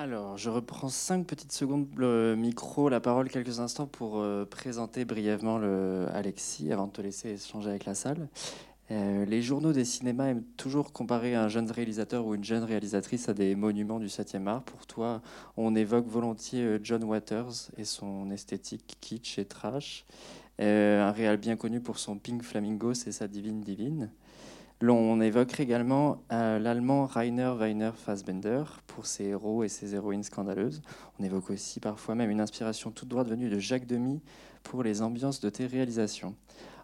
Alors, je reprends cinq petites secondes le micro, la parole quelques instants pour euh, présenter brièvement le Alexis avant de te laisser échanger avec la salle. Euh, les journaux des cinémas aiment toujours comparer un jeune réalisateur ou une jeune réalisatrice à des monuments du 7e art. Pour toi, on évoque volontiers euh, John Waters et son esthétique kitsch et trash. un réal bien connu pour son Pink Flamingos et sa Divine Divine. L'on évoque également euh, l'allemand Rainer Weiner Fassbender pour ses héros et ses héroïnes scandaleuses. On évoque aussi parfois même une inspiration toute droite venue de Jacques Demy pour les ambiances de tes réalisations.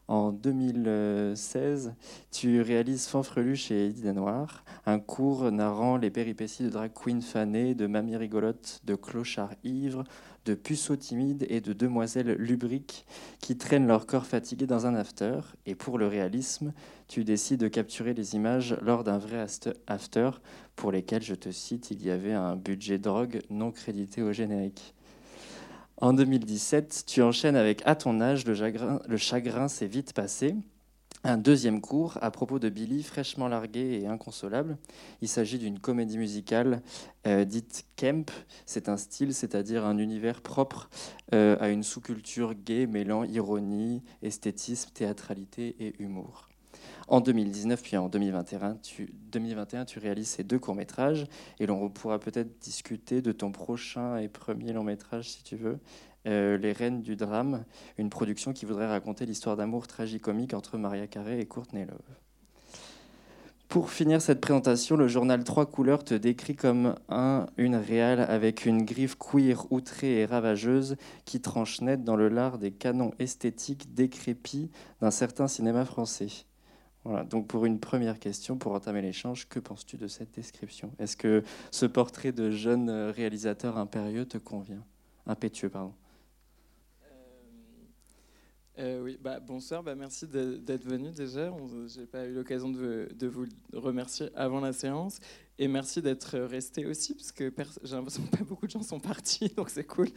En 2016, tu réalises Fanfrelu chez Eddie Danoir, un cours narrant les péripéties de drag queen fanée, de mamie rigolote, de clochard ivre, de puceaux timides et de demoiselles lubriques qui traînent leur corps fatigué dans un after. Et pour le réalisme, tu décides de capturer les images lors d'un vrai after pour lesquels, je te cite, il y avait un budget drogue non crédité au générique. En 2017, tu enchaînes avec À ton âge, le chagrin, le chagrin s'est vite passé un deuxième cours à propos de Billy, fraîchement largué et inconsolable. Il s'agit d'une comédie musicale euh, dite Kemp. C'est un style, c'est-à-dire un univers propre euh, à une sous-culture gay mêlant ironie, esthétisme, théâtralité et humour. En 2019 puis en 2021, tu, 2021, tu réalises ces deux courts-métrages et l'on pourra peut-être discuter de ton prochain et premier long-métrage si tu veux, euh, Les Reines du Drame, une production qui voudrait raconter l'histoire d'amour tragicomique entre Maria Carré et Courtney Love. Pour finir cette présentation, le journal Trois Couleurs te décrit comme un, une réale avec une griffe queer outrée et ravageuse qui tranche net dans le lard des canons esthétiques décrépits d'un certain cinéma français. Voilà, donc pour une première question, pour entamer l'échange, que penses-tu de cette description? Est-ce que ce portrait de jeune réalisateur impérieux te convient? Impétueux, pardon. Euh, oui, bah, bonsoir, bah, merci d'être venu déjà. Je n'ai pas eu l'occasion de, de, vous remercier avant la séance. Et merci d'être resté aussi, parce que j'ai l'impression que pas beaucoup de gens sont partis, donc c'est cool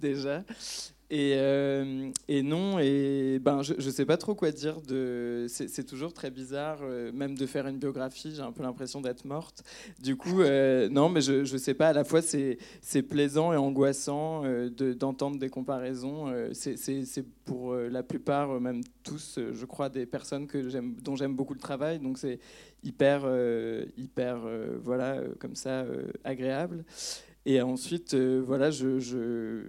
déjà. Et, euh, et, non, et ben, je ne sais pas trop quoi dire. De, c'est, toujours très bizarre, euh, même de faire une biographie. J'ai un peu l'impression d'être morte. Du coup, euh, non, mais je ne sais pas. À la fois, c'est, plaisant et angoissant de, d'entendre des comparaisons. C'est, pour la plupart, même tous, je crois, des personnes que dont j'aime beaucoup le travail. Donc c'est hyper, hyper, voilà, comme ça, agréable. Et ensuite, euh, voilà, je,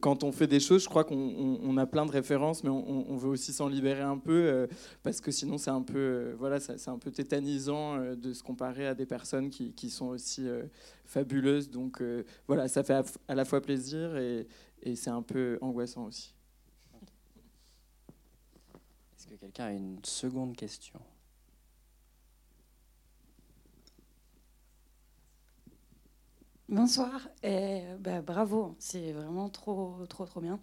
quand on fait des choses, je crois qu'on a plein de références, mais on, veut aussi s'en libérer un peu, euh, parce que sinon c'est un peu, euh, voilà, un peu tétanisant de se comparer à des personnes qui, sont aussi fabuleuses. Donc voilà, ça fait à, la fois plaisir et c'est un peu angoissant aussi. Est-ce que quelqu'un a une seconde question? Bonsoir, et bah, bravo, c'est vraiment trop, trop, trop bien.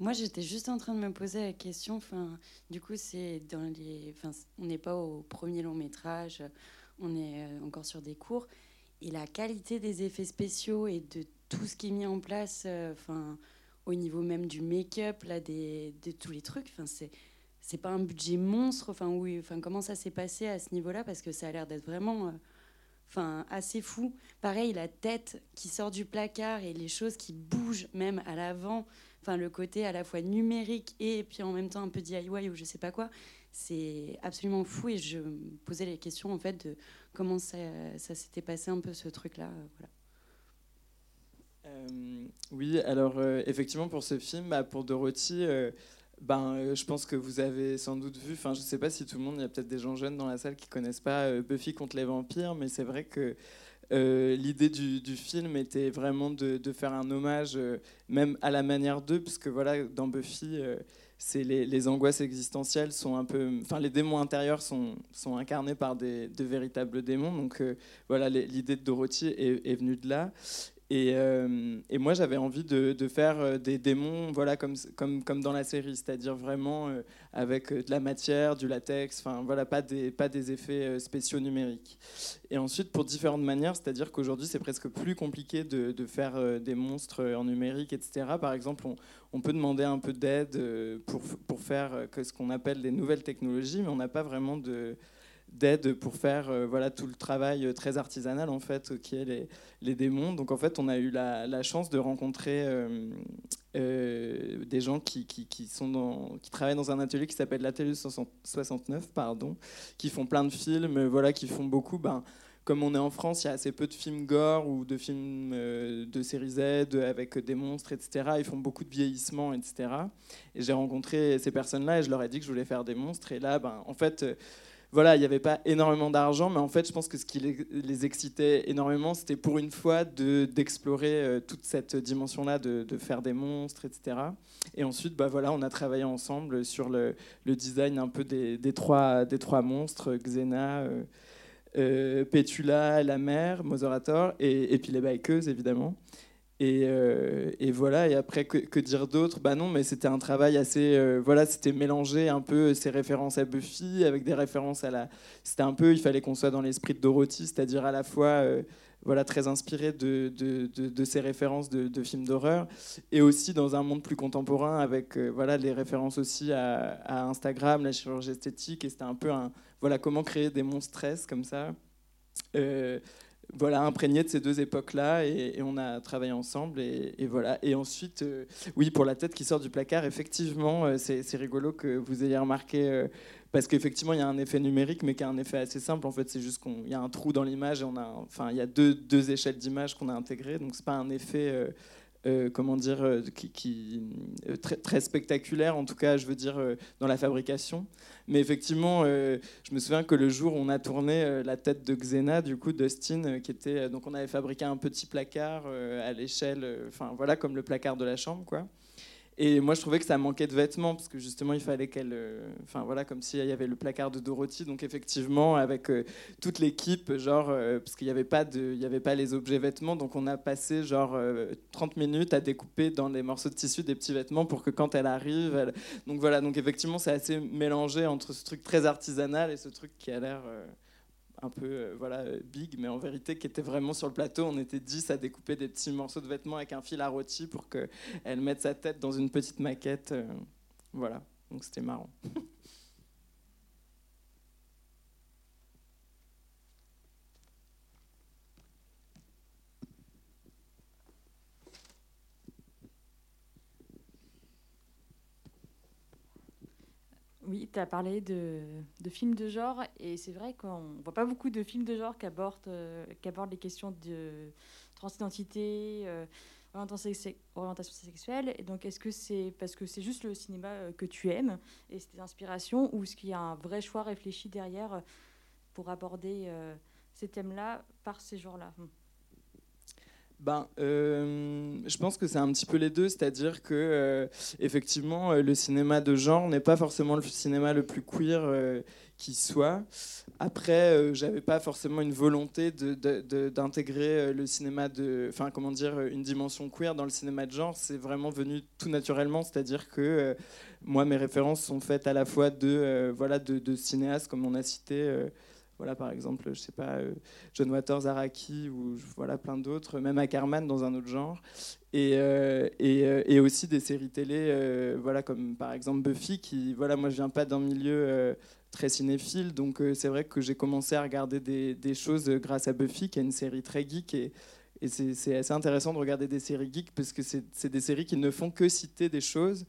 Moi, j'étais juste en train de me poser la question. Enfin, du coup, c'est dans les, enfin, on n'est pas au premier long métrage, on est euh, encore sur des cours, et la qualité des effets spéciaux et de tout ce qui est mis en place, euh, enfin, au niveau même du make-up, là, des, de tous les trucs, enfin, c'est c'est pas un budget monstre. Enfin, oui, enfin, comment ça s'est passé à ce niveau-là Parce que ça a l'air d'être vraiment. Enfin assez fou. Pareil, la tête qui sort du placard et les choses qui bougent même à l'avant. Enfin, le côté à la fois numérique et puis en même temps un peu DIY ou je sais pas quoi. C'est absolument fou et je me posais les questions en fait de comment ça, s'était passé un peu ce truc-là. Euh. Euh, oui, alors euh, effectivement pour ce film, bah, pour Dorothy, ben, euh, je pense que vous avez sans doute vu, enfin je ne sais pas si tout le monde, il y a peut-être des gens jeunes dans la salle qui ne connaissent pas euh, Buffy contre les vampires, mais c'est vrai que euh, l'idée du, film était vraiment de, faire un hommage, même à la manière d'eux, parce que voilà, dans Buffy, c'est les, angoisses existentielles sont un peu, enfin les démons intérieurs sont, incarnés par de véritables démons, donc voilà, l'idée de Dorothy est, venue de là. Euh, et, moi, j'avais envie de, faire euh, des démons, voilà, comme, dans la série, c'est-à-dire vraiment euh, avec de la matière, du latex, voilà, pas des, effets spéciaux numériques. Et ensuite, pour différentes manières, c'est-à-dire qu'aujourd'hui, c'est presque plus compliqué de, faire des monstres en numérique, etc. Par exemple, on, peut demander un peu d'aide pour faire ce qu'on appelle des nouvelles technologies, mais on n'a pas vraiment de d'aide pour faire voilà tout le travail très artisanal en fait qui est les, les démons. Donc en fait, on a eu la, chance de rencontrer des gens qui, qui, qui, sont dans, qui travaillent dans un atelier qui s'appelle l'atelier 69, pardon, qui font plein de films, voilà, qui font beaucoup. Ben, comme on est en France, il y a assez peu de films gore ou de films euh, de série Z avec des monstres, etc. Ils font beaucoup de vieillissement, etc. Et j'ai rencontré ces personnes-là et je leur ai dit que je voulais faire des monstres. Et là, ben, en fait, euh, voilà, il n'y avait pas énormément d'argent, mais en fait, je pense que ce qui les, excitait énormément, c'était pour une fois d'explorer euh, toute cette dimension-là, de, faire des monstres, etc. Et ensuite, bah, voilà, on a travaillé ensemble sur le, design un peu des, trois, des trois monstres, Xena. Euh, Pétula, la mère, Mozorator, et, puis les bikeuses, évidemment. Euh, et, voilà, et après, que, dire d'autre? Bah non, mais c'était un travail assez. Euh, voilà, c'était mélanger un peu ces références à Buffy avec des références à la. C'était un peu, il fallait qu'on soit dans l'esprit de Dorothy, c'est-à-dire à la fois. voilà, très inspiré de, de, ces références de, films d'horreur, et aussi dans un monde plus contemporain avec voilà, les références aussi à, Instagram, la chirurgie esthétique, et c'était un peu un, voilà comment créer des monstres comme ça. Euh, voilà, imprégné de ces deux époques-là, et, on a travaillé ensemble, et, voilà. Et ensuite, euh, oui, pour la tête qui sort du placard, effectivement, euh, c'est rigolo que vous ayez remarqué, parce qu'effectivement, il y a un effet numérique, mais qui a un effet assez simple. En fait, c'est juste qu'il y a un trou dans l'image, et on a, enfin, il y a deux, deux échelles d'image qu'on a intégrées, donc c'est pas un effet euh, comment dire, euh, qui, euh, très, spectaculaire, en tout cas, je veux dire, dans la fabrication. Mais effectivement, je me souviens que le jour où on a tourné la tête de Xena, du coup, Dustin, qui était, donc on avait fabriqué un petit placard à l'échelle, enfin voilà, comme le placard de la chambre, quoi. Et moi, je trouvais que ça manquait de vêtements, parce que justement, il fallait qu'elle. Euh, enfin, voilà, comme s'il y avait le placard de Dorothy. Donc, effectivement, avec euh, toute l'équipe, genre, euh, parce qu'il n'y avait, pas avait pas les objets vêtements, donc on a passé genre 30 minutes à découper dans les morceaux de tissu des petits vêtements pour que quand elle arrive. Donc, voilà, donc effectivement, c'est assez mélangé entre ce truc très artisanal et ce truc qui a l'air un peu euh, voilà, big, mais en vérité qui était vraiment sur le plateau. On était 10 à découper des petits morceaux de vêtements avec un fil à rôti pour qu'elle mette sa tête dans une petite maquette. Euh, voilà, donc c'était marrant. Oui, tu as parlé de, films de genre, et c'est vrai qu'on ne voit pas beaucoup de films de genre qui abordent, euh, les questions de transidentité, euh, orientation, sexuelle. Et donc, est-ce que c'est parce que c'est juste le cinéma euh, que tu aimes et c'est tes inspirations, ou est-ce qu'il y a un vrai choix réfléchi derrière pour aborder ces thèmes-là par ces genres-là? Ben, euh, je pense que c'est un petit peu les deux, c'est-à-dire que euh, effectivement, euh, le cinéma de genre n'est pas forcément le cinéma le plus queer qui soit. Après, j'avais pas forcément une volonté d'intégrer le cinéma de, enfin comment dire, une dimension queer dans le cinéma de genre. C'est vraiment venu tout naturellement, c'est-à-dire que moi, mes références sont faites à la fois de, voilà, de, de cinéastes comme on a cité. Voilà, par exemple, je sais pas, euh, John Waters, Araki ou voilà plein d'autres, même Ackerman dans un autre genre, et, euh, euh, et, aussi des séries télé, voilà comme par exemple Buffy, qui voilà, moi je viens pas d'un milieu très cinéphile, donc c'est vrai que j'ai commencé à regarder des, des, choses grâce à Buffy, qui est une série très geek. Et et c'est assez intéressant de regarder des séries geeks parce que c'est des séries qui ne font que citer des choses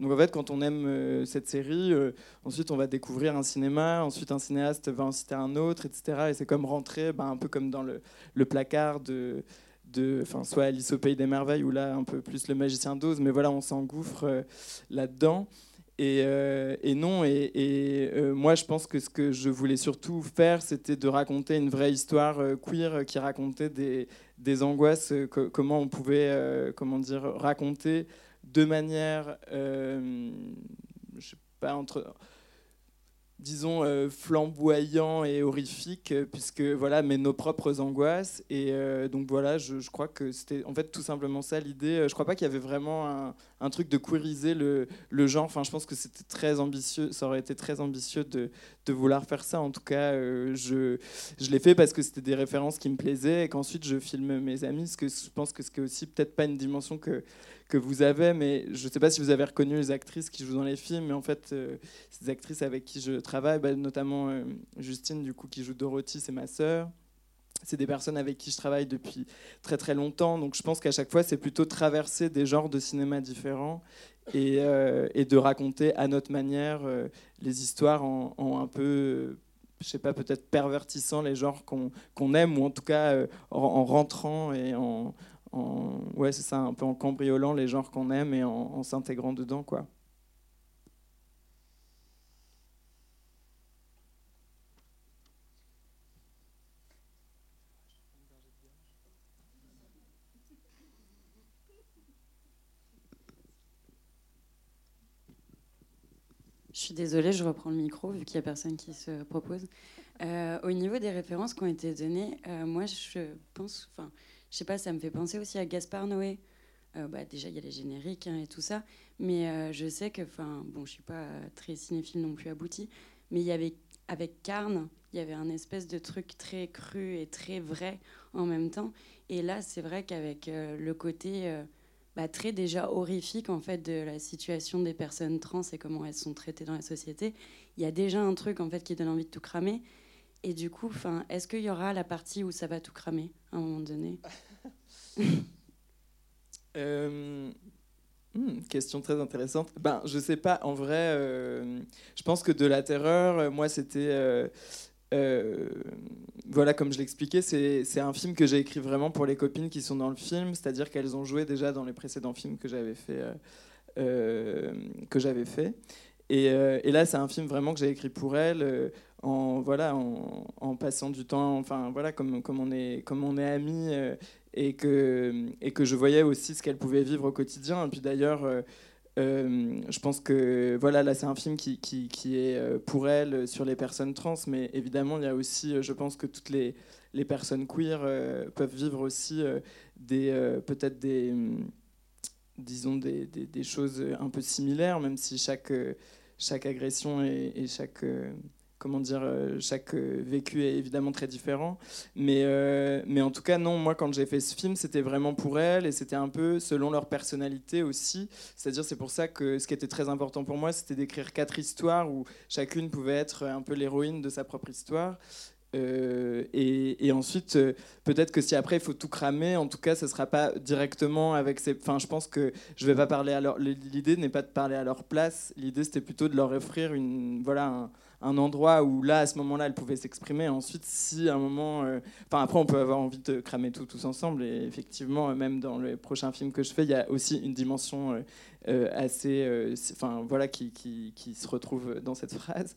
donc en fait, quand on aime euh, cette série, euh, ensuite on va découvrir un cinéma, ensuite un cinéaste va en citer un autre, etc. Et c'est comme rentrer, ben, un peu comme dans le, placard de, de, soit Alice au pays des merveilles ou là un peu plus le magicien d'Oz, mais voilà, on s'engouffre euh, là-dedans. Et, et, non, et, moi je pense que ce que je voulais surtout faire, c'était de raconter une vraie histoire queer qui racontait des, des angoisses, comment on pouvait, comment dire, raconter de manière, euh, je sais pas, entre disons, euh, flamboyant et horrifique, euh, puisque voilà, mais nos propres angoisses. Et euh, donc voilà, je, crois que c'était en fait tout simplement ça l'idée. Je crois pas qu'il y avait vraiment un, truc de queeriser le, genre. Enfin, je pense que c'était très ambitieux, ça aurait été très ambitieux de, vouloir faire ça. En tout cas, je, l'ai fait parce que c'était des références qui me plaisaient et qu'ensuite je filme mes amis, ce que je pense que c'est aussi peut-être pas une dimension que que vous avez, mais je ne sais pas si vous avez reconnu les actrices qui jouent dans les films, mais en fait, des actrices avec qui je travaille, bah, notamment Justine, du coup, qui joue Dorothy, c'est ma sœur c'est des personnes avec qui je travaille depuis très très longtemps. Donc je pense qu'à chaque fois, c'est plutôt traverser des genres de cinéma différents et, euh, de raconter à notre manière euh, les histoires en, un peu, je sais pas, peut-être pervertissant les genres qu'on aime ou en tout cas euh, en, rentrant et en, ouais, c'est ça, un peu en cambriolant les genres qu'on aime et en, en s'intégrant dedans, quoi. Suis désolée, je reprends le micro vu qu'il n'y a personne qui se propose. Euh, au niveau des références qui ont été données, euh, moi je pense, enfin, je sais pas, ça me fait penser aussi à Gaspard Noé. Euh, bah, déjà, il y a les génériques hein, et tout ça, mais je sais que, enfin, bon, je suis pas très cinéphile non plus abouti, mais il y avait avec Carne, il y avait un espèce de truc très cru et très vrai en même temps. Et là, c'est vrai qu'avec le côté bah, très déjà horrifique en fait de la situation des personnes trans et comment elles sont traitées dans la société. Il y a déjà un truc en fait qui donne envie de tout cramer. Et du coup, enfin, est-ce qu'il y aura la partie où ça va tout cramer à un moment donné? Euh, hmm, Question très intéressante. Ben, je sais pas. En vrai, euh, je pense que de la terreur, euh, moi, c'était voilà, comme je l'expliquais, c'est un film que j'ai écrit vraiment pour les copines qui sont dans le film, c'est-à-dire qu'elles ont joué déjà dans les précédents films que j'avais fait. Euh, euh, que j'avais fait. Et, là, c'est un film vraiment que j'ai écrit pour elles, en, voilà, en, passant du temps, enfin voilà, comme, on, est, comme on est amis, et, que, et que je voyais aussi ce qu'elles pouvaient vivre au quotidien. Puis d'ailleurs, euh, je pense que voilà, là c'est un film qui, est euh, pour elle sur les personnes trans, mais évidemment il y a aussi, euh, je pense que toutes les, personnes queer peuvent vivre aussi des peut-être des disons des, choses un peu similaires, même si chaque chaque agression et chaque comment dire, euh, chaque euh, vécu est évidemment très différent. Mais, euh, mais en tout cas, non, moi, quand j'ai fait ce film, c'était vraiment pour elles et c'était un peu selon leur personnalité aussi. C'est-à-dire, c'est pour ça que ce qui était très important pour moi, c'était d'écrire quatre histoires où chacune pouvait être un peu l'héroïne de sa propre histoire. et, ensuite, peut-être que si après il faut tout cramer, en tout cas, ce sera pas directement avec ces. Enfin, je pense que je vais pas parler à leur. L'idée n'est pas de parler à leur place. L'idée, c'était plutôt de leur offrir une voilà un, un endroit où là, à ce moment-là, elle pouvait s'exprimer. Ensuite, si à un moment, euh, enfin après, on peut avoir envie de cramer tout tous ensemble. Et effectivement, même dans le prochain film que je fais, il y a aussi une dimension euh, assez, enfin voilà, qui, se retrouve dans cette phrase.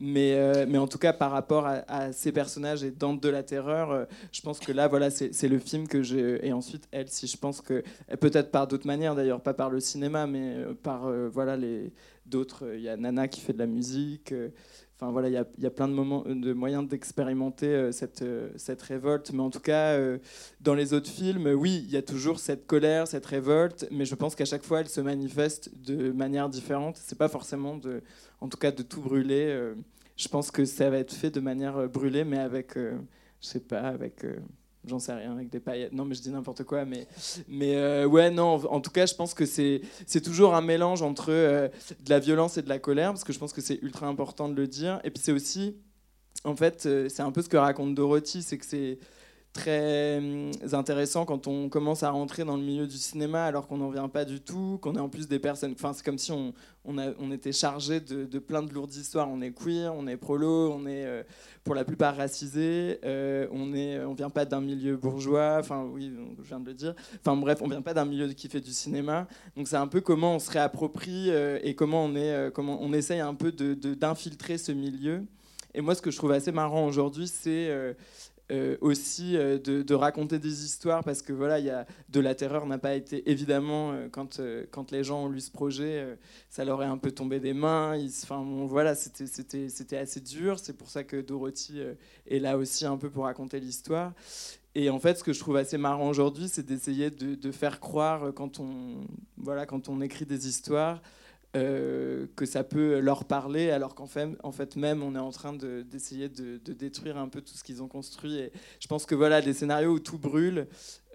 Mais, mais en tout cas, par rapport à, ces personnages et dans de la terreur, je pense que là, voilà, c'est le film que j'ai. Et ensuite, elle, si je pense que peut-être par d'autres manières, d'ailleurs, pas par le cinéma, mais par voilà les d'autres. Il y a Nana qui fait de la musique. Enfin voilà, il y, a plein de moyens d'expérimenter euh, cette, euh, cette révolte. Mais en tout cas, euh, dans les autres films, oui, il y a toujours cette colère, cette révolte, mais je pense qu'à chaque fois, elle se manifeste de manière différente. C'est pas forcément de, en tout cas, de tout brûler. je pense que ça va être fait de manière brûlée, mais avec, je sais pas, avec j'en sais rien, avec des paillettes. Non, mais je dis n'importe quoi. Mais, mais euh, ouais, non, en tout cas, je pense que c'est, c'est toujours un mélange entre euh, de la violence et de la colère, parce que je pense que c'est ultra important de le dire. Et puis c'est aussi, en fait, euh, c'est un peu ce que raconte Dorothy, c'est que c'est très hum, intéressant quand on commence à rentrer dans le milieu du cinéma alors qu'on n'en vient pas du tout, qu'on est en plus des personnes. Enfin, c'est comme si on, on, a, on était chargé de, de, plein de lourdes histoires. On est queer, on est prolo, on est euh, pour la plupart racisé, euh, on est, on vient pas d'un milieu bourgeois. Enfin, oui, je viens de le dire. Enfin, bref, on vient pas d'un milieu qui fait du cinéma. Donc, c'est un peu comment on se réapproprie euh, et comment on est, comment on essaye un peu de, d'infiltrer ce milieu. Et moi, ce que je trouve assez marrant aujourd'hui, c'est aussi euh, de, raconter des histoires parce que voilà, il y a de la terreur n'a pas été évidemment euh, quand quand les gens ont lu ce projet, ça leur est un peu tombé des mains. Enfin voilà, c'était c'était c'était assez dur. C'est pour ça que Dorothy est là aussi un peu pour raconter l'histoire. Et en fait, ce que je trouve assez marrant aujourd'hui, c'est d'essayer de, de, faire croire quand on voilà quand on écrit des histoires euh, que ça peut leur parler, alors qu'en fait, même, on est en train d'essayer de, détruire un peu tout ce qu'ils ont construit. Je pense que voilà, des scénarios où tout brûle,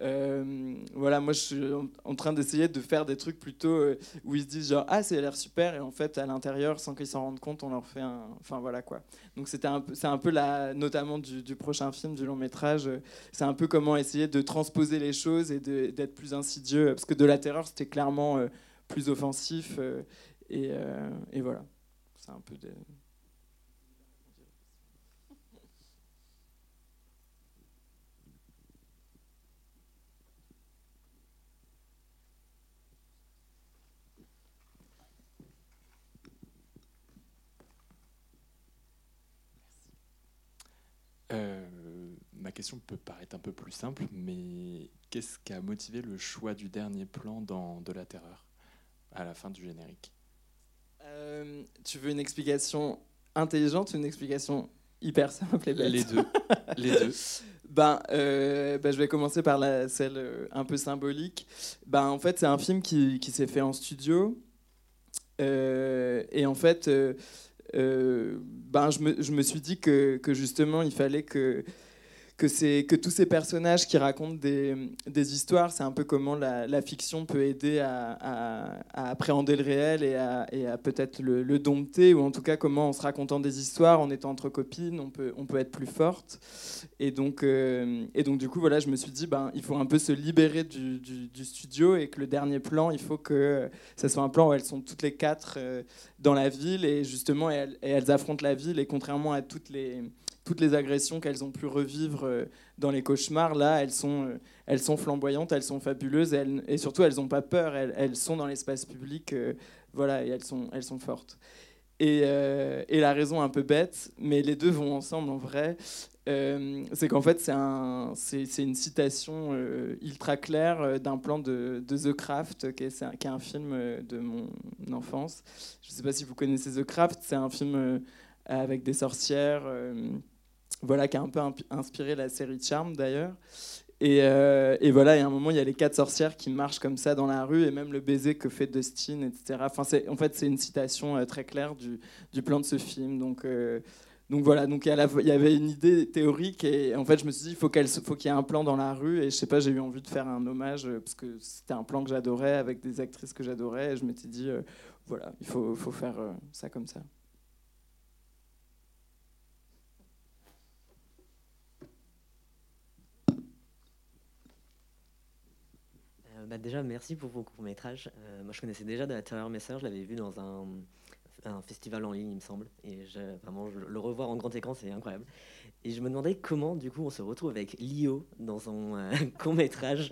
euh, voilà, moi je suis en train d'essayer de faire des trucs plutôt euh, où ils se disent genre ah a l'air super et en fait à l'intérieur sans qu'ils s'en rendent compte on leur fait un, enfin voilà quoi. Donc c'était c'est un peu la, notamment du, prochain film du long métrage, c'est un peu comment essayer de transposer les choses et d'être plus insidieux parce que de la terreur c'était clairement plus offensif et voilà, c'est un peu de... Euh, ma question peut paraître un peu plus simple, mais qu'est-ce qui a motivé le choix du dernier plan dans De la Terreur à la fin du générique? Euh, tu veux une explication intelligente ou une explication hyper simple et bête Les deux. Les deux. Ben, euh, ben, je vais commencer par la, celle euh, un peu symbolique. Ben, en fait, c'est un film qui, qui s'est fait en studio. et en fait, ben, je me, je, me, suis dit que, que, justement, il fallait que que, que tous ces personnages qui racontent des, histoires, c'est un peu comment la, fiction peut aider à, appréhender le réel et à, peut-être le, dompter, ou en tout cas comment en se racontant des histoires, en étant entre copines, on peut, on peut être plus forte. Et donc, euh, et donc du coup, voilà, je me suis dit, ben, il faut un peu se libérer du, studio et que le dernier plan, il faut que ça soit un plan où elles sont toutes les quatre euh, dans la ville et justement, elles, elles affrontent la ville et contrairement à toutes les toutes les agressions qu'elles ont pu revivre euh, dans les cauchemars, là, elles sont, euh, elles sont flamboyantes, elles sont fabuleuses, et, surtout, elles n'ont pas peur, elles, sont dans l'espace public, euh, voilà, et elles sont, elles sont fortes. Et, la raison un peu bête, mais les deux vont ensemble en vrai, c'est qu'en fait, c'est un, une citation ultra claire d'un plan de, The Craft, qui est, qui est, un, film de mon enfance. Je ne sais pas si vous connaissez The Craft, c'est un film avec des sorcières voilà, qui a un peu inspiré la série Charm d'ailleurs. Et, euh, et, voilà, il y a un moment, il y a les quatre sorcières qui marchent comme ça dans la rue, et même le baiser que fait Dustin, etc. Enfin, en fait, c'est une citation euh, très claire du, plan de ce film. Donc, euh, voilà, donc il y, avait une idée théorique, et en fait, je me suis dit, faut qu'il y ait un plan dans la rue, et je sais pas, j'ai eu envie de faire un hommage, parce que c'était un plan que j'adorais, avec des actrices que j'adorais, et je m'étais dit, voilà, il faut faire ça comme ça. Bah, déjà, merci pour vos courts-métrages. Euh, moi, je connaissais déjà de la Terreur Messer, je l'avais vu dans un, festival en ligne, il me semble. Et vraiment, le revoir en grand écran, c'est incroyable. Et je me demandais comment, du coup, on se retrouve avec Lio dans un euh, court-métrage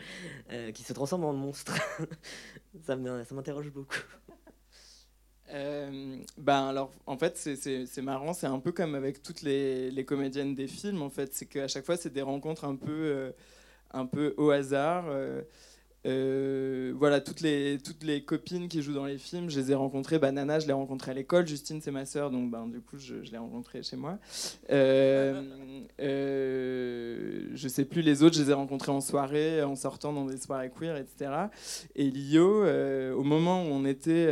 euh, qui se transforme en monstre. ça m'interroge beaucoup. ben alors, en fait, c'est marrant, c'est un peu comme avec toutes les, comédiennes des films, en fait, c'est qu'à chaque fois, c'est des rencontres un peu, peu au hasard. Euh, voilà, toutes les, toutes les copines qui jouent dans les films, je les ai rencontrées. Bah, Nana, je l'ai rencontrée à l'école. Justine, c'est ma sœur, donc ben, du coup, je, l'ai rencontrée chez moi. Euh, euh, je sais plus les autres, je les ai rencontrées en soirée, en sortant dans des soirées queer, etc. Et Lio, euh, au moment où on était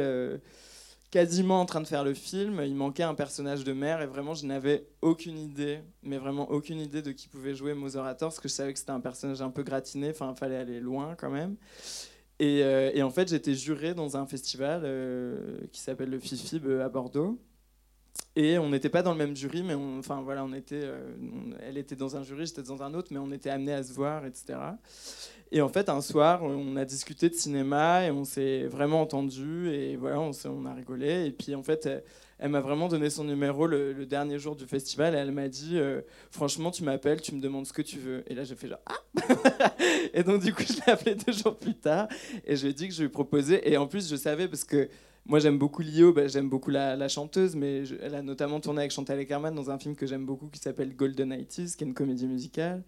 quasiment en train de faire le film. Il manquait un personnage de mère et vraiment, je n'avais aucune idée, mais vraiment aucune idée de qui pouvait jouer Mother parce que je savais que c'était un personnage un peu gratiné, enfin, il fallait aller loin quand même. Et, euh, et en fait, j'étais juré dans un festival euh, qui s'appelle le FIFIB à Bordeaux. Et on n'était pas dans le même jury, mais enfin voilà, on était, euh, elle était dans un jury, j'étais dans un autre, mais on était amenés à se voir, etc. Et en fait, un soir, on a discuté de cinéma et on s'est vraiment entendu et voilà, on, a rigolé. Et puis en fait, elle, m'a vraiment donné son numéro le, dernier jour du festival et elle m'a dit euh, Franchement, tu m'appelles, tu me demandes ce que tu veux. Et là, j'ai fait genre Ah Et donc, du coup, je l'ai appelé deux jours plus tard et je lui ai dit que je lui proposais. Et en plus, je savais parce que moi, j'aime beaucoup Lio, bah, j'aime beaucoup la, chanteuse, mais elle a notamment tourné avec Chantal Eckermann dans un film que j'aime beaucoup qui s'appelle Golden 90 qui est une comédie musicale.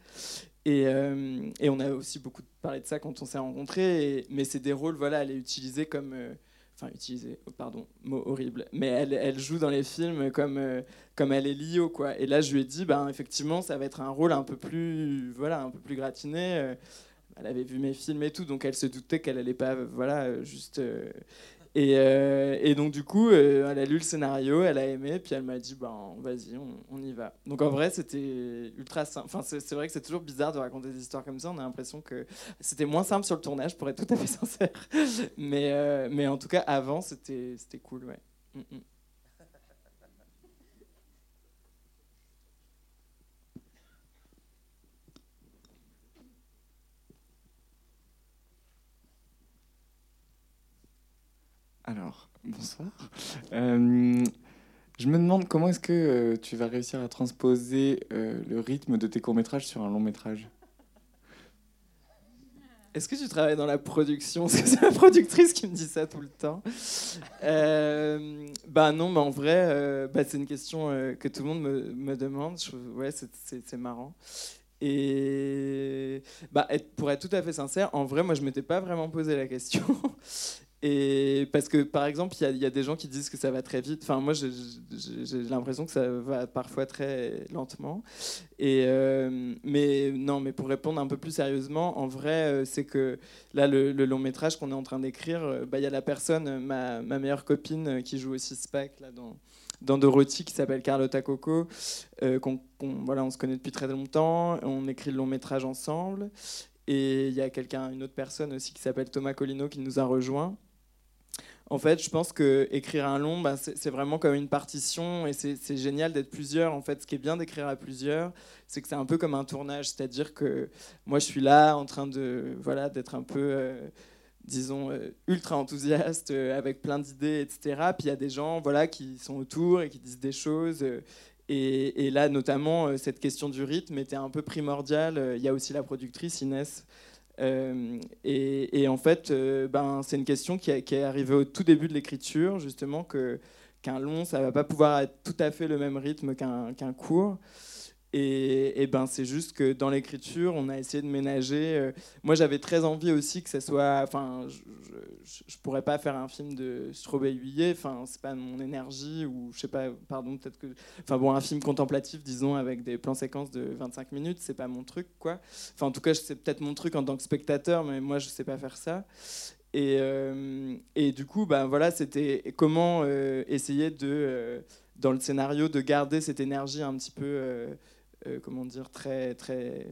Et, euh, et, on a aussi beaucoup parlé de ça quand on s'est rencontrés. mais c'est des rôles, voilà, elle est utilisée comme. Euh, enfin, utilisée, oh, pardon, mot horrible. Mais elle, elle, joue dans les films comme, euh, comme elle est Lio, quoi. Et là, je lui ai dit, ben, effectivement, ça va être un rôle un peu plus, voilà, un peu plus gratiné. elle avait vu mes films et tout, donc elle se doutait qu'elle allait pas, voilà, juste Et, euh, et, donc, du coup, euh, elle a lu le scénario, elle a aimé, puis elle m'a dit, ben, vas-y, on, on, y va. Donc, en vrai, c'était ultra simple. Enfin, c'est vrai que c'est toujours bizarre de raconter des histoires comme ça. On a l'impression que c'était moins simple sur le tournage, pour être tout à fait sincère. Mais, euh, mais en tout cas, avant, c'était cool, ouais. Mm -mm. Alors, bonsoir. Euh, je me demande comment est-ce que euh, tu vas réussir à transposer euh, le rythme de tes courts-métrages sur un long-métrage? Est-ce que tu travailles dans la production? Parce que c'est la productrice qui me dit ça tout le temps. Bah non, mais en vrai, bah, c'est une question que tout le monde me, demande. Je, ouais, c'est marrant. Et bah, pour être tout à fait sincère, en vrai, moi, je m'étais pas vraiment posé la question. Parce que, par exemple, il y, a des gens qui disent que ça va très vite. Enfin, moi, j'ai l'impression que ça va parfois très lentement. Euh, mais non, mais pour répondre un peu plus sérieusement, en vrai, euh, c'est que là, le, long métrage qu'on est en train d'écrire, euh, bah, il y a la personne, ma, meilleure copine, qui joue aussi Spike là dans dans Dorothy qui s'appelle Carlotta Coco. Voilà, on se connaît depuis très longtemps. On écrit le long métrage ensemble. Et il y a quelqu'un, une autre personne aussi qui s'appelle Thomas Colino qui nous a rejoint. En fait, je pense que écrire un long, bah, c'est vraiment comme une partition et c'est génial d'être plusieurs. En fait, ce qui est bien d'écrire à plusieurs, c'est que c'est un peu comme un tournage, c'est-à-dire que moi, je suis là en train de voilà d'être un peu euh, disons, euh, ultra enthousiaste, euh, avec plein d'idées, etc. Puis il y a des gens voilà, qui sont autour et qui disent des choses. Et, là, notamment, cette question du rythme était un peu primordiale. Il y a aussi la productrice, Inès. Euh, et, en fait, ben, c'est une question qui, est arrivée au tout début de l'écriture, justement, que qu'un long, ça va pas pouvoir être tout à fait le même rythme qu'un qu court. Et, ben c'est juste que dans l'écriture, on a essayé de ménager. Euh, moi, j'avais très envie aussi que ça soit. Enfin, je, je, pourrais pas faire un film de Strobel-Huillet. Enfin, c'est pas mon énergie ou je sais pas. Pardon, peut-être que. Enfin bon, un film contemplatif, disons, avec des plans séquences de 25 minutes, c'est pas mon truc, quoi. Enfin, en tout cas, c'est peut-être mon truc en tant que spectateur, mais moi, je sais pas faire ça. Et, euh, et du coup, ben voilà, c'était comment euh, essayer de dans le scénario de garder cette énergie un petit peu euh, comment dire, très, très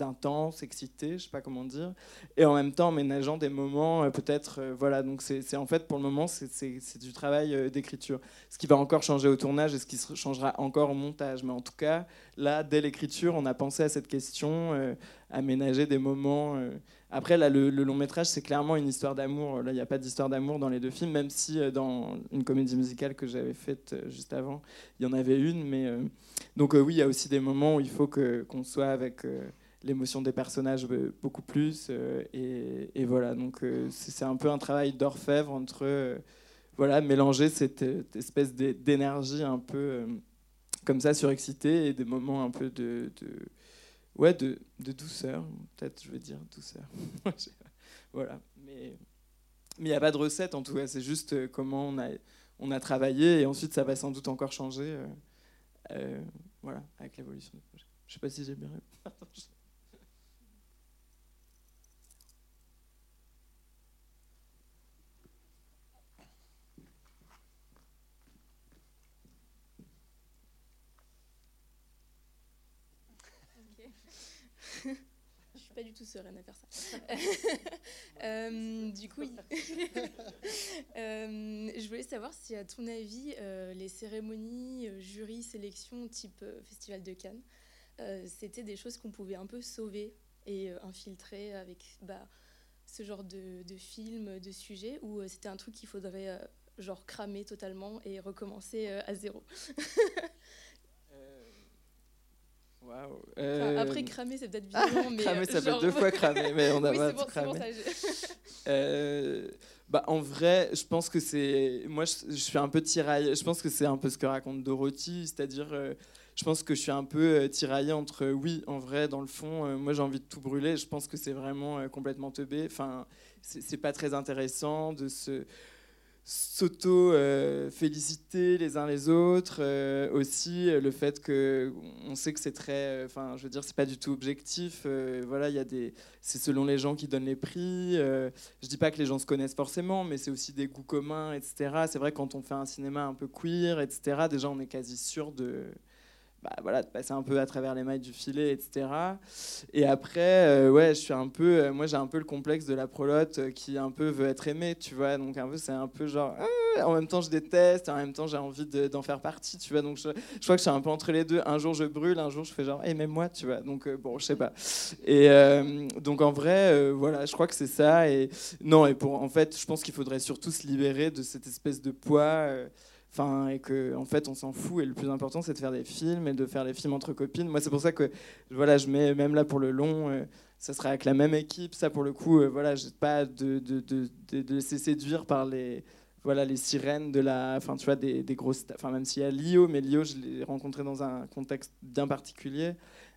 intense, excité, je sais pas comment dire, et en même temps ménageant des moments euh, peut-être, euh, voilà, donc c'est en fait pour le moment c'est du travail d'écriture, ce qui va encore changer au tournage et ce qui changera encore au montage, mais en tout cas là dès l'écriture on a pensé à cette question, euh, aménager des moments. Euh. Après là le, long métrage c'est clairement une histoire d'amour, là il n'y a pas d'histoire d'amour dans les deux films, même si euh, dans une comédie musicale que j'avais faite juste avant il y en avait une, mais donc oui il y a aussi des moments où il faut qu'on soit avec l'émotion des personnages beaucoup plus. Euh, et, voilà, donc euh, c'est un peu un travail d'orfèvre entre euh, voilà, mélanger cette, espèce d'énergie un peu comme ça surexcitée et des moments un peu de ouais, de, de douceur, peut-être je veux dire douceur. voilà, mais il n'y a pas de recette en tout cas, c'est juste comment on a, on a travaillé et ensuite ça va sans doute encore changer. Euh, voilà, avec l'évolution du projet. Je ne sais pas si j'ai bien répondu. suis pas du tout sereine à faire ça. euh, du coup, euh, je voulais savoir si, à ton avis, euh, les cérémonies, euh, jury, sélection type euh, Festival de Cannes, euh, c'était des choses qu'on pouvait un peu sauver et infiltrer avec bah, ce genre de, de film, de sujet, ou c'était un truc qu'il faudrait genre cramer totalement et recommencer à zéro? Wow. Euh... Enfin, après, cramer, c'est peut-être violent. mais cramer, ça genre... peut être deux fois cramer, mais on a oui, pas bon, cramé. Bon, euh, bah, en vrai, je pense que c'est. Moi, je, suis un peu tiraillé. Je pense que c'est un peu ce que raconte Dorothy, c'est-à-dire. Euh, je pense que je suis un peu euh, tiraillé entre oui, en vrai, dans le fond, euh, moi j'ai envie de tout brûler. Je pense que c'est vraiment complètement teubé. Enfin, c'est pas très intéressant de se s'auto-féliciter les uns les autres. euh, aussi, euh, le fait que on sait que c'est très. Enfin, je veux dire, c'est pas du tout objectif. euh, voilà, il y a des. C'est selon les gens qui donnent les prix. euh, je dis pas que les gens se connaissent forcément, mais c'est aussi des goûts communs, etc. C'est vrai, quand on fait un cinéma un peu queer, etc., déjà, on est quasi sûr de. Bah, voilà, de passer un peu à travers les mailles du filet, etc. Et après, euh, ouais, je suis un peu, euh, moi j'ai un peu le complexe de la prolote euh, qui un peu veut être aimée, tu vois. Donc un peu, c'est un peu genre, ah, en même temps je déteste, en même temps j'ai envie de- d'en faire partie, tu vois. Donc je, crois que je suis un peu entre les deux. Un jour je brûle, un jour je fais genre, et même moi, tu vois. Donc bon, je sais pas. Et donc en vrai, voilà, je crois que c'est ça. Et non, et pour, en fait, je pense qu'il faudrait surtout se libérer de cette espèce de poids. Enfin, et que en fait, on s'en fout. Et le plus important, c'est de faire des films et de faire des films entre copines. Moi, c'est pour ça que voilà, je mets même là pour le long, euh, ça sera avec la même équipe. Ça, pour le coup, euh, voilà, j'ai pas de, de, de, de, de laisser séduire par les voilà les sirènes de la, enfin tu vois des, des grosses, enfin même s'il y a Lio, mais Lio, je l'ai rencontré dans un contexte bien particulier.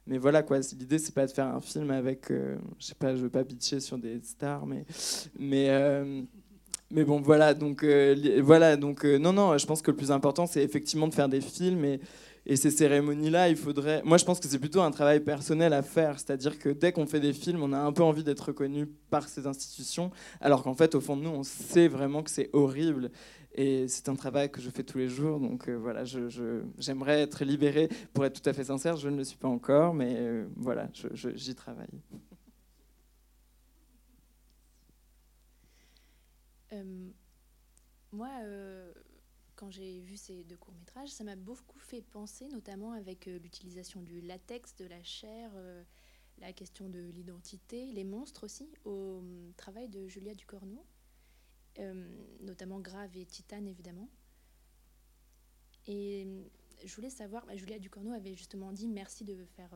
Mais voilà quoi, l'idée c'est pas de faire un film avec, euh, je sais pas, je veux pas bitcher sur des stars, mais mais euh, mais bon, voilà, donc, euh, voilà, donc euh, non, non, je pense que le plus important, c'est effectivement de faire des films et, ces cérémonies-là, il faudrait. Moi, je pense que c'est plutôt un travail personnel à faire, c'est-à-dire que dès qu'on fait des films, on a un peu envie d'être reconnu par ces institutions, alors qu'en fait, au fond de nous, on sait vraiment que c'est horrible. Et c'est un travail que je fais tous les jours, donc euh, voilà, j'aimerais être libéré. Pour être tout à fait sincère, je ne le suis pas encore, mais voilà, j'y travaille. Euh, moi, euh, quand j'ai vu ces deux courts-métrages, ça m'a beaucoup fait penser, notamment avec euh, l'utilisation du latex, de la chair, la question de l'identité, les monstres aussi, au euh, travail de Julia Ducorneau, notamment Grave et Titane, évidemment. Et euh, je voulais savoir, bah, Julia Ducorneau avait justement dit merci de, faire,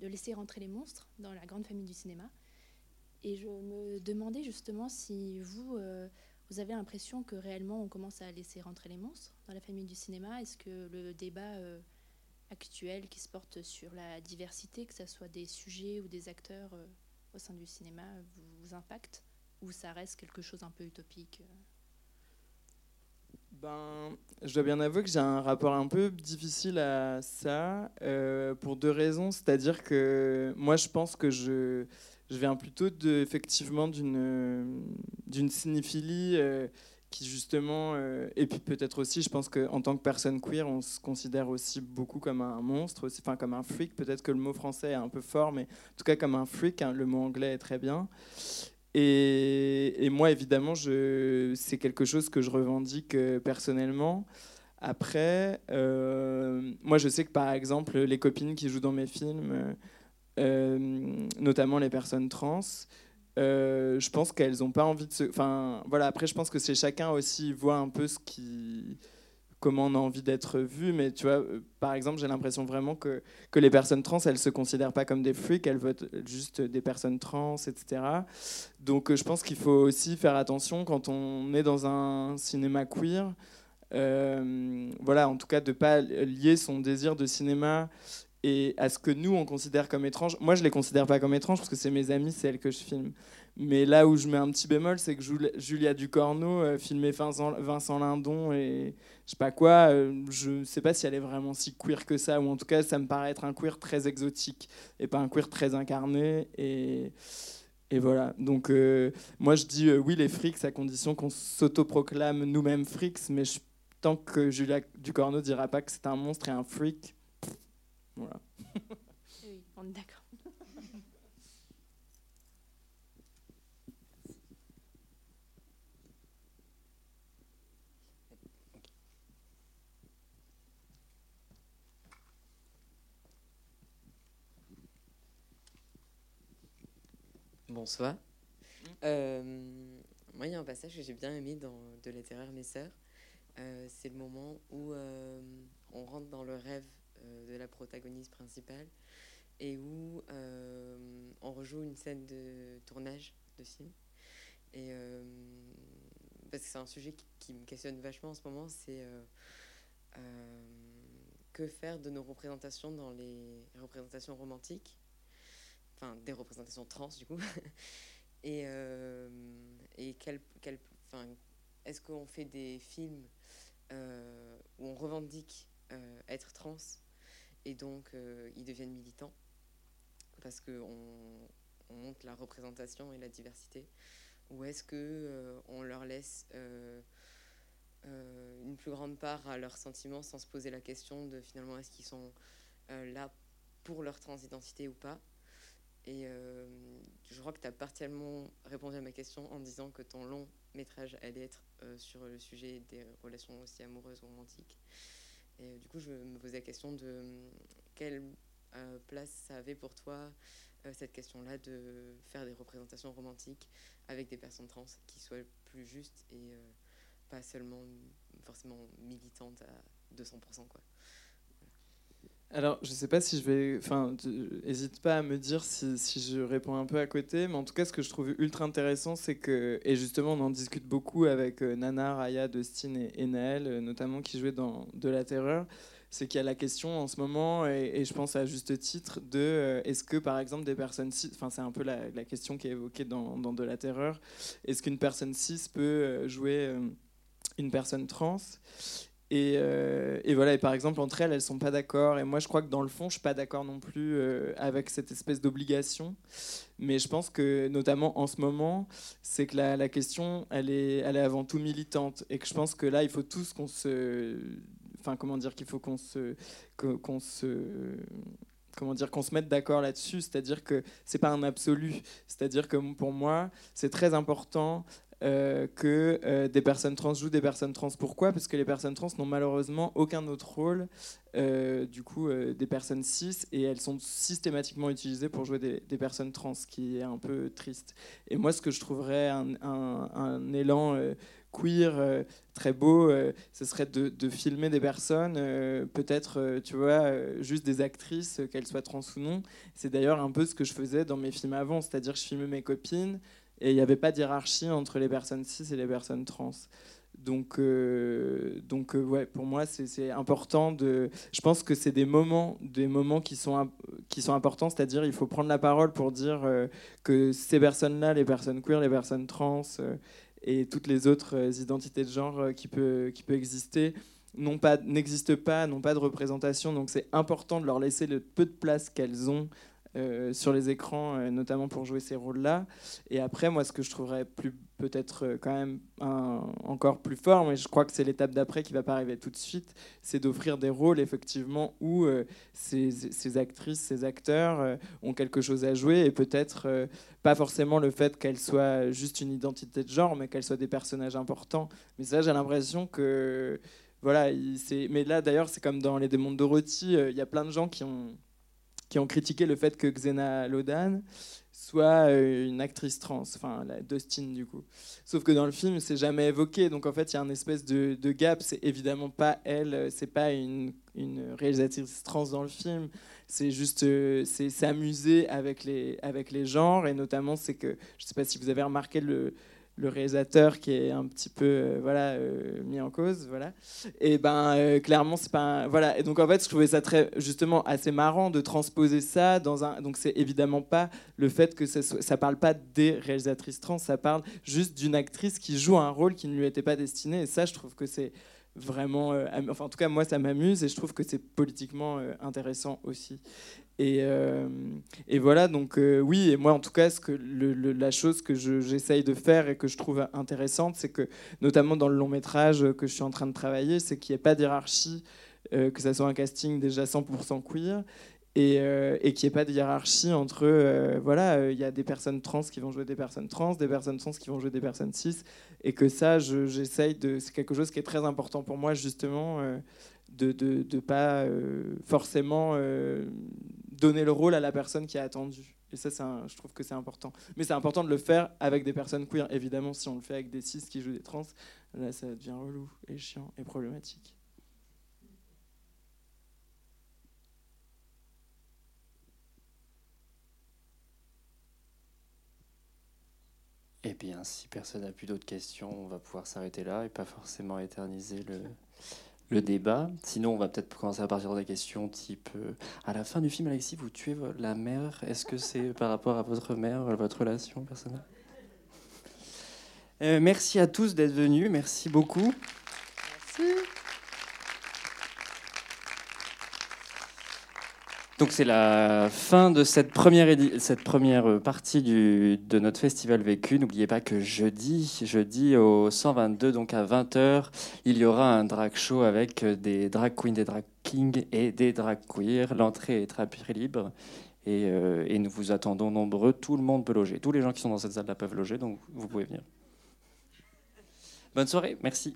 de laisser rentrer les monstres dans la grande famille du cinéma. Et je me demandais justement si vous, vous avez l'impression que réellement on commence à laisser rentrer les monstres dans la famille du cinéma? Est-ce que le débat euh, actuel qui se porte sur la diversité, que ce soit des sujets ou des acteurs euh, au sein du cinéma, vous, impacte? Ou ça reste quelque chose un peu utopique euh? Ben, je dois bien avouer que j'ai un rapport un peu difficile à ça pour deux raisons. C'est-à-dire que moi, je pense que je, je viens plutôt effectivement d'une d'une cinéphilie euh, qui justement euh, et puis peut-être aussi, je pense qu'en tant que personne queer, on se considère aussi beaucoup comme un monstre, enfin comme un freak. Peut-être que le mot français est un peu fort, mais en tout cas comme un freak. hein, le mot anglais est très bien. Et, et moi, évidemment, c'est quelque chose que je revendique euh, personnellement. Après, moi, je sais que par exemple, les copines qui jouent dans mes films, notamment les personnes trans, euh, je pense qu'elles n'ont pas envie de se. Enfin, voilà. Après, je pense que c'est chacun aussi voit un peu ce qui, comment on a envie d'être vu. Mais tu vois, euh, par exemple, j'ai l'impression vraiment que que les personnes trans, elles se considèrent pas comme des freaks, elles veulent juste des personnes trans, etc. Donc, euh, je pense qu'il faut aussi faire attention quand on est dans un cinéma queer. Euh, voilà, en tout cas, de pas lier son désir de cinéma et à ce que nous on considère comme étrange. Moi, je les considère pas comme étranges parce que c'est mes amis, c'est elles que je filme. Mais là où je mets un petit bémol, c'est que Jul- Julia Ducorneau euh, filmait Vincent, Lindon et je sais pas quoi. euh, je sais pas si elle est vraiment si queer que ça, ou en tout cas, ça me paraît être un queer très exotique et pas un queer très incarné. Et, voilà. Donc, euh, moi, je dis euh, oui, les frics, à condition qu'on s'autoproclame nous-mêmes frics, mais tant que Julia Ducorneau dira pas que c'est un monstre et un freak, voilà. Oui, on est d'accord. Bonsoir. Euh, moi, il y a un passage que j'ai bien aimé dans De la terreur, mes sœurs. Euh, c'est le moment où euh, on rentre dans le rêve de la protagoniste principale et où euh, on rejoue une scène de tournage de film. Et euh, parce que c'est un sujet qui, me questionne vachement en ce moment, c'est euh, euh, que faire de nos représentations dans les représentations romantiques? Enfin des représentations trans du coup. Et euh, et quel, quel, est-ce qu'on fait des films où on revendique être trans? Et donc ils deviennent militants parce qu'on on la représentation et la diversité Ou est-ce qu'on euh, on leur laisse euh, euh, une plus grande part à leurs sentiments sans se poser la question de finalement est-ce qu'ils sont là pour leur transidentité ou pas? Et je crois que tu as partiellement répondu à ma question en disant que ton long métrage allait être sur le sujet des relations aussi amoureuses ou romantiques. Et du coup, je me posais la question de quelle place ça avait pour toi euh, cette question-là de faire des représentations romantiques avec des personnes trans qui soient plus justes et euh, pas seulement forcément militantes à 200%. Quoi. Alors, je sais pas si je vais. Enfin, n'hésite pas à me dire si, si, je réponds un peu à côté, mais en tout cas, ce que je trouve ultra intéressant, c'est que. Et justement, on en discute beaucoup avec euh, Nana, Raya, Dustin et, Naël, notamment, qui jouaient dans De la Terreur c'est qu'il y a la question en ce moment, et, je pense à juste titre, de euh, est-ce que par exemple des personnes cis, enfin c'est un peu la, question qui est évoquée dans, De la Terreur, est-ce qu'une personne cis peut euh, jouer euh, une personne trans? Et, et, voilà, et par exemple, entre elles, elles sont pas d'accord. Et moi, je crois que dans le fond, je suis pas d'accord non plus avec cette espèce d'obligation. Mais je pense que, notamment en ce moment, c'est que la, la, question, elle est, elle est avant tout militante. Et que je pense que là, il faut tous qu'on se enfin comment dire qu'il faut qu'on se qu'on se comment dire qu'on se mette d'accord là-dessus, c'est-à-dire que c'est pas un absolu, c'est-à-dire que pour moi c'est très important euh, que euh, des personnes trans jouent des personnes trans. Pourquoi? Parce que les personnes trans n'ont malheureusement aucun autre rôle, euh, du coup, des personnes cis, et elles sont systématiquement utilisées pour jouer des, personnes trans, ce qui est un peu triste. Et moi, ce que je trouverais un, élan queer très beau, ce serait de, filmer des personnes, peut-être, tu vois, juste des actrices, qu'elles soient trans ou non. C'est d'ailleurs un peu ce que je faisais dans mes films avant, c'est-à-dire je filmais mes copines et il n'y avait pas de hiérarchie entre les personnes cis et les personnes trans. Donc, donc ouais, pour moi, c'est important de. Je pense que c'est des moments, des moments qui sont, qui sont importants, c'est-à-dire il faut prendre la parole pour dire que ces personnes-là, les personnes queer, les personnes trans, et toutes les autres euh, identités de genre euh, qui peuvent qui peut exister n'existent pas, n'ont pas de représentation. Donc c'est important de leur laisser le peu de place qu'elles ont euh, sur les écrans, notamment pour jouer ces rôles-là. Et après, moi, ce que je trouverais plus peut-être euh, quand même encore plus fort, mais je crois que c'est l'étape d'après qui va pas arriver tout de suite, c'est d'offrir des rôles effectivement où euh, ces, actrices, ces acteurs euh, ont quelque chose à jouer et peut-être pas forcément le fait qu'elles soient juste une identité de genre, mais qu'elles soient des personnages importants. Mais ça, j'ai l'impression que voilà, mais là d'ailleurs, c'est comme dans les démons de Dorothy, il y a plein de gens qui ont qui ont critiqué le fait que Xena Lodan soit euh, une actrice trans, enfin la Dustin du coup. Sauf que dans le film, c'est jamais évoqué, donc en fait, il y a un espèce de, gap. C'est évidemment pas elle, c'est pas une, réalisatrice trans dans le film. C'est juste, euh, s'amuser avec les, avec les genres, et notamment, c'est que, je sais pas si vous avez remarqué le, le réalisateur qui est un petit peu euh, voilà euh, mis en cause voilà. Et ben euh, clairement c'est pas voilà. Et donc en fait je trouvais ça très justement assez marrant de transposer ça dans un donc c'est évidemment pas le fait que ça, ça parle pas des réalisatrices trans ça parle juste d'une actrice qui joue un rôle qui ne lui était pas destiné. Et ça je trouve que c'est vraiment enfin en tout cas moi ça m'amuse et je trouve que c'est politiquement intéressant aussi et, euh, et, voilà, donc euh, oui, et moi en tout cas, la chose que j'essaye de faire et que je trouve intéressante, c'est que notamment dans le long métrage que je suis en train de travailler, c'est qu'il n'y ait pas d'hierarchie, euh, que ça soit un casting déjà 100% queer, et, et qu'il n'y ait pas de hiérarchie entre, voilà, il y a des personnes trans qui vont jouer des personnes trans, des personnes trans qui vont jouer des personnes cis, et que ça, j'essaye de, c'est quelque chose qui est très important pour moi justement de ne pas forcément donner le rôle à la personne qui est attendue. Et ça, je trouve que c'est important. Mais c'est important de le faire avec des personnes queer. Évidemment, si on le fait avec des cis qui jouent des trans, là, ça devient relou et chiant et problématique. Eh bien, si personne n'a plus d'autres questions, on va pouvoir s'arrêter là et pas forcément éterniser le, le débat. Sinon, on va peut-être commencer à partir des questions type euh, à la fin du film, Alexis, vous tuez la mère. Est-ce que c'est par rapport à votre mère, votre relation personnelle? Euh, merci à tous d'être venus. Merci beaucoup. Donc c'est la fin de cette première, cette première euh, partie du, de notre festival vécu. N'oubliez pas que jeudi, jeudi au 122, donc à 20h, il y aura un drag show avec euh, des drag queens, des drag kings et des drag queers. L'entrée est très libre et, euh, et nous vous attendons nombreux. Tout le monde peut loger. Tous les gens qui sont dans cette salle-là peuvent loger, donc vous pouvez venir. Bonne soirée, merci.